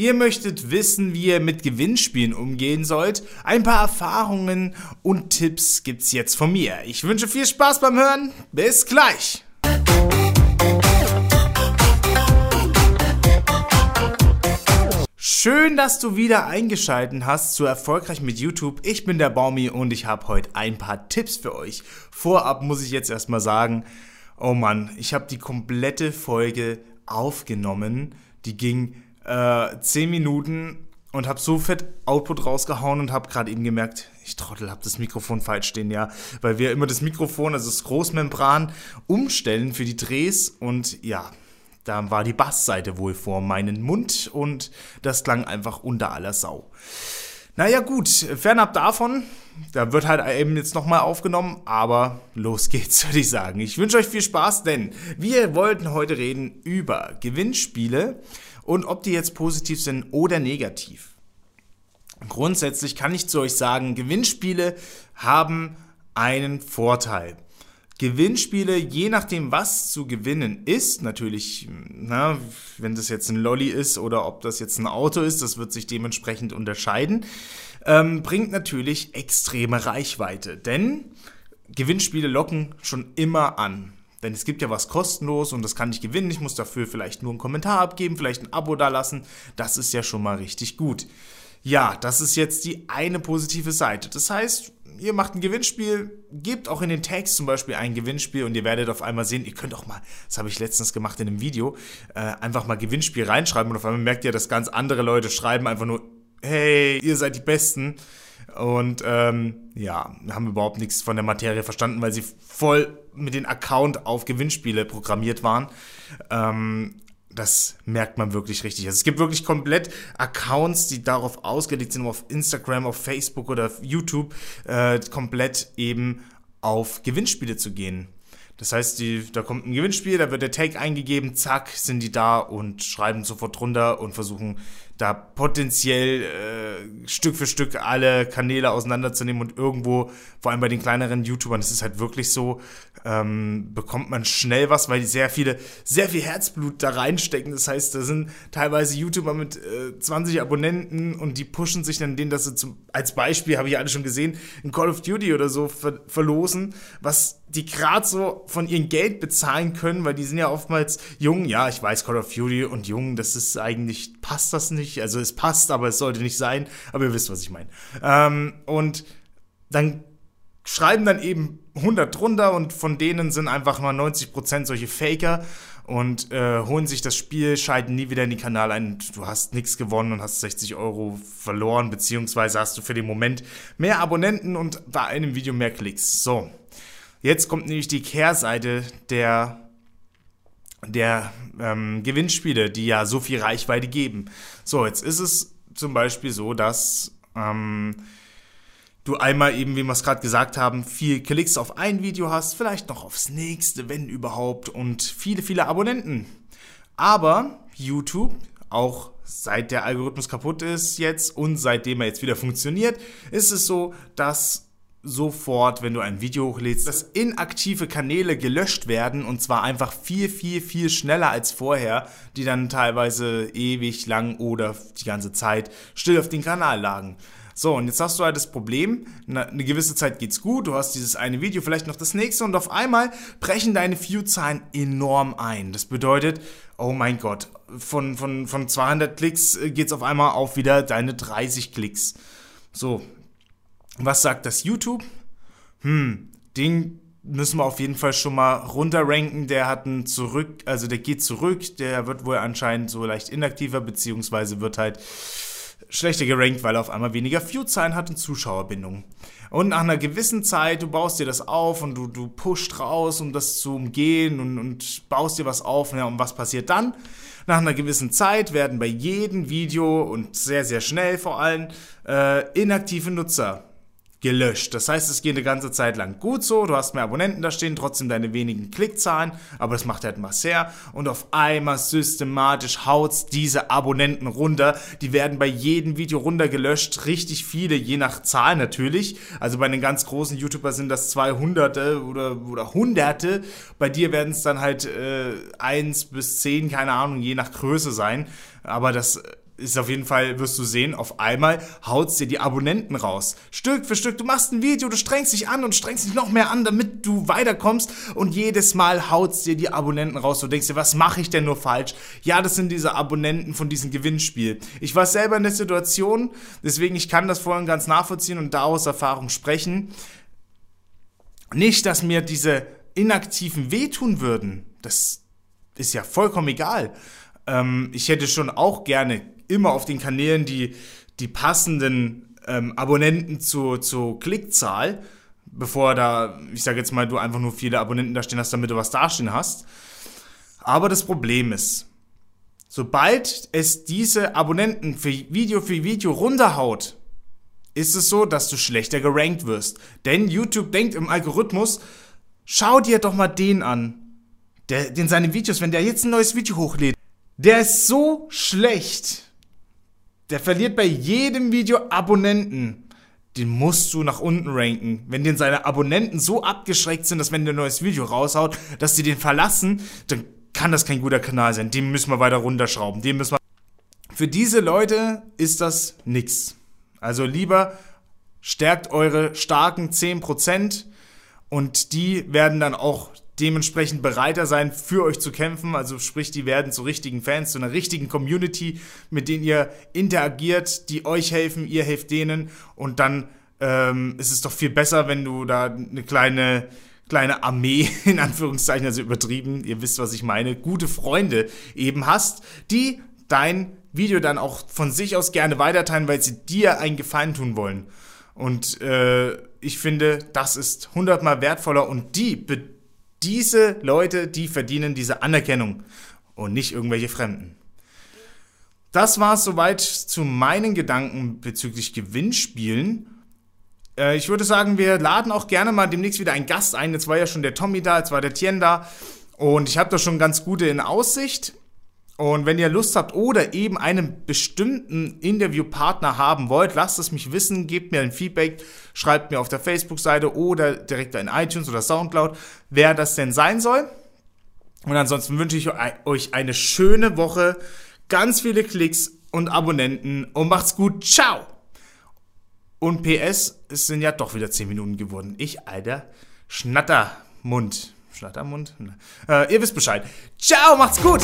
Ihr möchtet wissen, wie ihr mit Gewinnspielen umgehen sollt? Ein paar Erfahrungen und Tipps gibt's jetzt von mir. Ich wünsche viel Spaß beim Hören. Bis gleich. Schön, dass du wieder eingeschaltet hast zu Erfolgreich mit YouTube. Ich bin der Baumi und ich habe heute ein paar Tipps für euch. Vorab muss ich jetzt erstmal sagen, oh Mann, ich habe die komplette Folge aufgenommen. Die ging äh, 10 Minuten und habe so fett Output rausgehauen und habe gerade eben gemerkt, ich Trottel, habe das Mikrofon falsch stehen, ja, weil wir immer das Mikrofon, also das Großmembran, umstellen für die Drehs und ja, da war die Bassseite wohl vor meinen Mund und das klang einfach unter aller Sau. Naja gut, fernab davon, da wird halt eben jetzt nochmal aufgenommen, aber los geht's, würde ich sagen. Ich wünsche euch viel Spaß, denn wir wollten heute reden über Gewinnspiele und ob die jetzt positiv sind oder negativ. Grundsätzlich kann ich zu euch sagen, Gewinnspiele haben einen Vorteil. Gewinnspiele, je nachdem, was zu gewinnen ist, natürlich, na, wenn das jetzt ein Lolly ist oder ob das jetzt ein Auto ist, das wird sich dementsprechend unterscheiden, ähm, bringt natürlich extreme Reichweite. Denn Gewinnspiele locken schon immer an. Denn es gibt ja was kostenlos und das kann ich gewinnen. Ich muss dafür vielleicht nur einen Kommentar abgeben, vielleicht ein Abo dalassen. Das ist ja schon mal richtig gut. Ja, das ist jetzt die eine positive Seite. Das heißt, ihr macht ein Gewinnspiel, gebt auch in den Tags zum Beispiel ein Gewinnspiel und ihr werdet auf einmal sehen, ihr könnt auch mal, das habe ich letztens gemacht in einem Video, äh, einfach mal Gewinnspiel reinschreiben und auf einmal merkt ihr, dass ganz andere Leute schreiben einfach nur, hey, ihr seid die Besten. Und ähm, ja, haben überhaupt nichts von der Materie verstanden, weil sie voll mit dem Account auf Gewinnspiele programmiert waren. Ähm, das merkt man wirklich richtig. Also es gibt wirklich komplett Accounts, die darauf ausgelegt sind, auf Instagram, auf Facebook oder auf YouTube äh, komplett eben auf Gewinnspiele zu gehen. Das heißt, die, da kommt ein Gewinnspiel, da wird der Tag eingegeben, zack, sind die da und schreiben sofort drunter und versuchen da potenziell äh, Stück für Stück alle Kanäle auseinanderzunehmen und irgendwo, vor allem bei den kleineren YouTubern, das ist halt wirklich so, ähm, bekommt man schnell was, weil die sehr viele, sehr viel Herzblut da reinstecken. Das heißt, da sind teilweise YouTuber mit äh, 20 Abonnenten und die pushen sich dann denen, dass sie zum, als Beispiel, habe ich alle schon gesehen, in Call of Duty oder so ver verlosen, was die gerade so von ihrem Geld bezahlen können, weil die sind ja oftmals jung. Ja, ich weiß, Call of Duty und jung, das ist eigentlich, passt das nicht. Also es passt, aber es sollte nicht sein. Aber ihr wisst, was ich meine. Ähm, und dann schreiben dann eben 100 drunter und von denen sind einfach mal 90% solche Faker und äh, holen sich das Spiel, schalten nie wieder in den Kanal ein. Du hast nichts gewonnen und hast 60 Euro verloren, beziehungsweise hast du für den Moment mehr Abonnenten und bei einem Video mehr Klicks. So, Jetzt kommt nämlich die Kehrseite der der ähm, Gewinnspiele, die ja so viel Reichweite geben. So, jetzt ist es zum Beispiel so, dass ähm, du einmal eben, wie wir es gerade gesagt haben, viel Klicks auf ein Video hast, vielleicht noch aufs nächste, wenn überhaupt, und viele, viele Abonnenten. Aber YouTube, auch seit der Algorithmus kaputt ist jetzt und seitdem er jetzt wieder funktioniert, ist es so, dass sofort, wenn du ein Video hochlädst, dass inaktive Kanäle gelöscht werden und zwar einfach viel, viel, viel schneller als vorher, die dann teilweise ewig lang oder die ganze Zeit still auf dem Kanal lagen. So, und jetzt hast du halt das Problem, eine gewisse Zeit geht's gut, du hast dieses eine Video, vielleicht noch das nächste und auf einmal brechen deine View-Zahlen enorm ein. Das bedeutet, oh mein Gott, von, von, von 200 Klicks äh, geht's auf einmal auf wieder deine 30 Klicks. So, was sagt das YouTube? Hm, den müssen wir auf jeden Fall schon mal runterranken. Der hat einen zurück, also der geht zurück, der wird wohl anscheinend so leicht inaktiver, beziehungsweise wird halt schlechter gerankt, weil er auf einmal weniger View-Zahlen hat und Zuschauerbindungen. Und nach einer gewissen Zeit, du baust dir das auf und du, du pusht raus, um das zu umgehen und, und baust dir was auf. Ja, und was passiert dann? Nach einer gewissen Zeit werden bei jedem Video und sehr, sehr schnell vor allem äh, inaktive Nutzer gelöscht. Das heißt, es geht eine ganze Zeit lang gut so, du hast mehr Abonnenten da stehen, trotzdem deine wenigen Klickzahlen, aber das macht halt Masser und auf einmal systematisch haut's diese Abonnenten runter. Die werden bei jedem Video runtergelöscht, richtig viele, je nach Zahl natürlich. Also bei den ganz großen YouTuber sind das 200 oder, oder Hunderte. Bei dir werden es dann halt äh, 1 bis 10, keine Ahnung, je nach Größe sein. Aber das ist auf jeden Fall, wirst du sehen, auf einmal haut's dir die Abonnenten raus. Stück für Stück. Du machst ein Video, du strengst dich an und strengst dich noch mehr an, damit du weiterkommst. Und jedes Mal haut's dir die Abonnenten raus. Du denkst dir, was mache ich denn nur falsch? Ja, das sind diese Abonnenten von diesem Gewinnspiel. Ich war selber in der Situation, deswegen ich kann das vorhin ganz nachvollziehen und da aus Erfahrung sprechen. Nicht, dass mir diese Inaktiven wehtun würden. Das ist ja vollkommen egal. Ähm, ich hätte schon auch gerne immer auf den Kanälen die, die passenden ähm, Abonnenten zur, zur Klickzahl, bevor da, ich sage jetzt mal, du einfach nur viele Abonnenten da stehen hast, damit du was dastehen hast. Aber das Problem ist, sobald es diese Abonnenten für Video für Video runterhaut, ist es so, dass du schlechter gerankt wirst. Denn YouTube denkt im Algorithmus, schau dir doch mal den an. Der, den seine Videos, wenn der jetzt ein neues Video hochlädt, der ist so schlecht. Der verliert bei jedem Video Abonnenten. Den musst du nach unten ranken. Wenn den seine Abonnenten so abgeschreckt sind, dass wenn der ein neues Video raushaut, dass die den verlassen, dann kann das kein guter Kanal sein. Den müssen wir weiter runterschrauben. Den müssen wir. Für diese Leute ist das nix. Also lieber stärkt eure starken 10% und die werden dann auch dementsprechend bereiter sein, für euch zu kämpfen. Also sprich, die werden zu richtigen Fans, zu einer richtigen Community, mit denen ihr interagiert, die euch helfen, ihr helft denen. Und dann ähm, ist es doch viel besser, wenn du da eine kleine kleine Armee, in Anführungszeichen, also übertrieben, ihr wisst, was ich meine, gute Freunde eben hast, die dein Video dann auch von sich aus gerne weiterteilen, weil sie dir einen Gefallen tun wollen. Und äh, ich finde, das ist hundertmal wertvoller und die diese Leute, die verdienen diese Anerkennung und nicht irgendwelche Fremden. Das war es soweit zu meinen Gedanken bezüglich Gewinnspielen. Äh, ich würde sagen, wir laden auch gerne mal demnächst wieder einen Gast ein. Jetzt war ja schon der Tommy da, jetzt war der Tien da. Und ich habe da schon ganz gute in Aussicht. Und wenn ihr Lust habt oder eben einen bestimmten Interviewpartner haben wollt, lasst es mich wissen, gebt mir ein Feedback, schreibt mir auf der Facebook-Seite oder direkt in iTunes oder Soundcloud, wer das denn sein soll. Und ansonsten wünsche ich euch eine schöne Woche, ganz viele Klicks und Abonnenten und macht's gut. Ciao! Und PS, es sind ja doch wieder 10 Minuten geworden. Ich, alter Schnattermund. Schnattermund? Äh, ihr wisst Bescheid. Ciao, macht's gut!